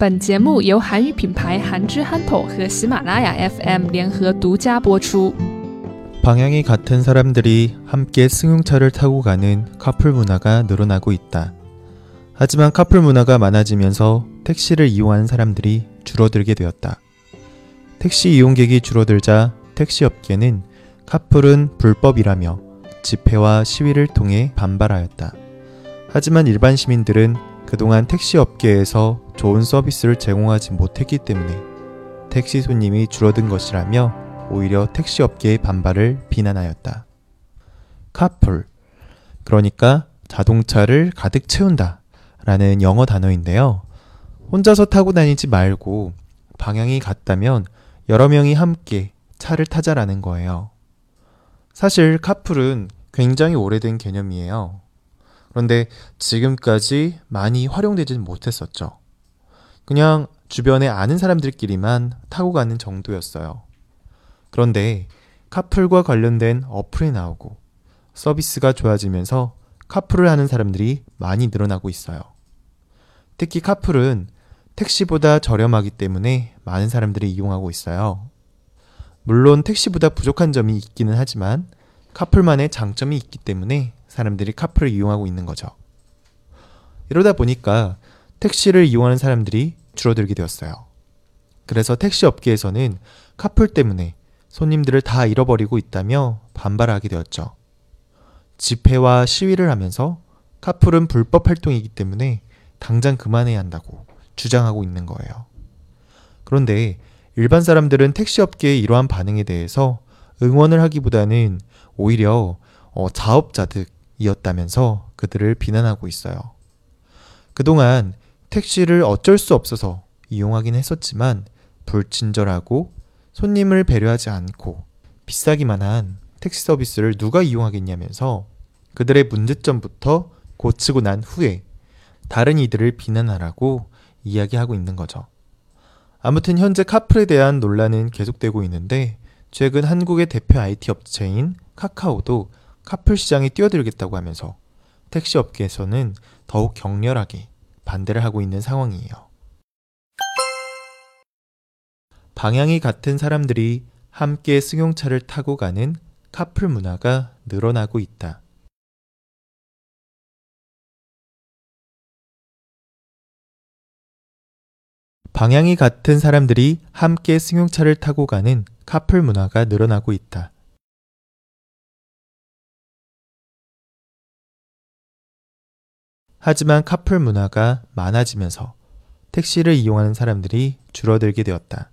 本节目由韩语品牌韩之憨头和喜马拉雅 FM 联合独家播出。 방향이 같은 사람들이 함께 승용차를 타고 가는 커플 문화가 늘어나고 있다. 하지만 커플 문화가 많아지면서 택시를 이용하는 사람들이 줄어들게 되었다. 택시 이용객이 줄어들자 택시 업계는 카풀은 불법이라며 집회와 시위를 통해 반발하였다. 하지만 일반 시민들은 그동안 택시 업계에서 좋은 서비스를 제공하지 못했기 때문에 택시 손님이 줄어든 것이라며 오히려 택시 업계의 반발을 비난하였다. 카풀. 그러니까 자동차를 가득 채운다. 라는 영어 단어인데요. 혼자서 타고 다니지 말고 방향이 같다면 여러 명이 함께 차를 타자라는 거예요. 사실 카풀은 굉장히 오래된 개념이에요. 그런데 지금까지 많이 활용되지는 못했었죠. 그냥 주변에 아는 사람들끼리만 타고 가는 정도였어요. 그런데 카풀과 관련된 어플이 나오고 서비스가 좋아지면서 카풀을 하는 사람들이 많이 늘어나고 있어요. 특히 카풀은 택시보다 저렴하기 때문에 많은 사람들이 이용하고 있어요. 물론 택시보다 부족한 점이 있기는 하지만 카풀만의 장점이 있기 때문에 사람들이 카풀을 이용하고 있는 거죠. 이러다 보니까 택시를 이용하는 사람들이 줄어들게 되었어요. 그래서 택시 업계에서는 카풀 때문에 손님들을 다 잃어버리고 있다며 반발하게 되었죠. 집회와 시위를 하면서 카풀은 불법 활동이기 때문에 당장 그만해야 한다고 주장하고 있는 거예요. 그런데 일반 사람들은 택시 업계의 이러한 반응에 대해서 응원을 하기보다는 오히려 어, 자업자득이었다면서 그들을 비난하고 있어요. 그동안 택시를 어쩔 수 없어서 이용하긴 했었지만 불친절하고 손님을 배려하지 않고 비싸기만 한 택시 서비스를 누가 이용하겠냐면서 그들의 문제점부터 고치고 난 후에 다른 이들을 비난하라고 이야기하고 있는 거죠. 아무튼 현재 카풀에 대한 논란은 계속되고 있는데 최근 한국의 대표 IT 업체인 카카오도 카풀 시장에 뛰어들겠다고 하면서 택시 업계에서는 더욱 격렬하게 반대를 하고 있는 상황이에요. 방향이 같은 사람들이 함께 승용차를 타고 가는 카풀 문화가 늘어나고 있다. 방향이 같은 사람들이 함께 승용차를 타고 가는 카풀 문화가 늘어나고 있다. 하지만 카풀 문화가 많아지면서 택시를 이용하는 사람들이 줄어들게 되었다.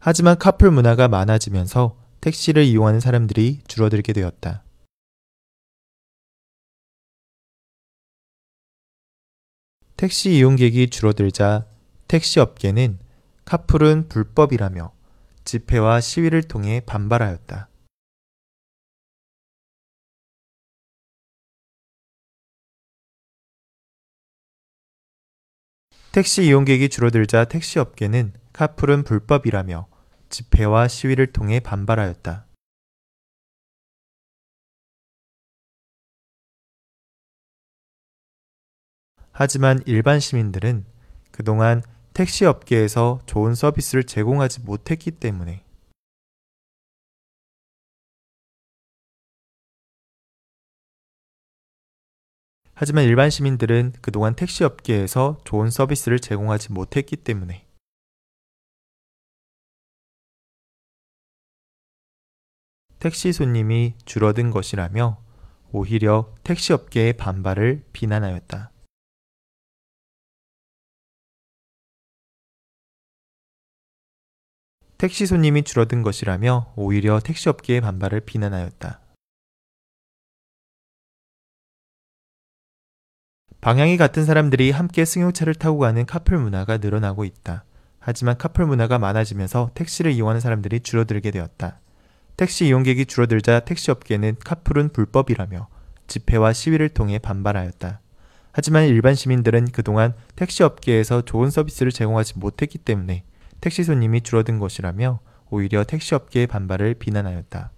하지만 카풀 문화가 많아지면서 택시를 이용하는 사람들이 줄어들게 되었다. 택시 이용객이 줄어들자 택시 업계는 카풀은 불법이라며 집회와 시위를 통해 반발하였다. 택시 이용객이 줄어들자 택시 업계는 카풀은 불법이라며 집회와 시위를 통해 반발하였다. 하지만 일반 시민들은 그동안 택시 업계에서 좋은 서비스를 제공하지 못했기 때문에 하지만 일반 시민들은 그동안 택시 업계에서 좋은 서비스를 제공하지 못했기 때문에 택시 손님이 줄어든 것이라며 오히려 택시 업계의 반발을 비난하였다. 택시 손님이 줄어든 것이라며 오히려 택시 업계의 반발을 비난하였다. 방향이 같은 사람들이 함께 승용차를 타고 가는 카풀 문화가 늘어나고 있다. 하지만 카풀 문화가 많아지면서 택시를 이용하는 사람들이 줄어들게 되었다. 택시 이용객이 줄어들자 택시 업계는 카풀은 불법이라며 집회와 시위를 통해 반발하였다. 하지만 일반 시민들은 그동안 택시 업계에서 좋은 서비스를 제공하지 못했기 때문에 택시 손님이 줄어든 것이라며 오히려 택시 업계의 반발을 비난하였다.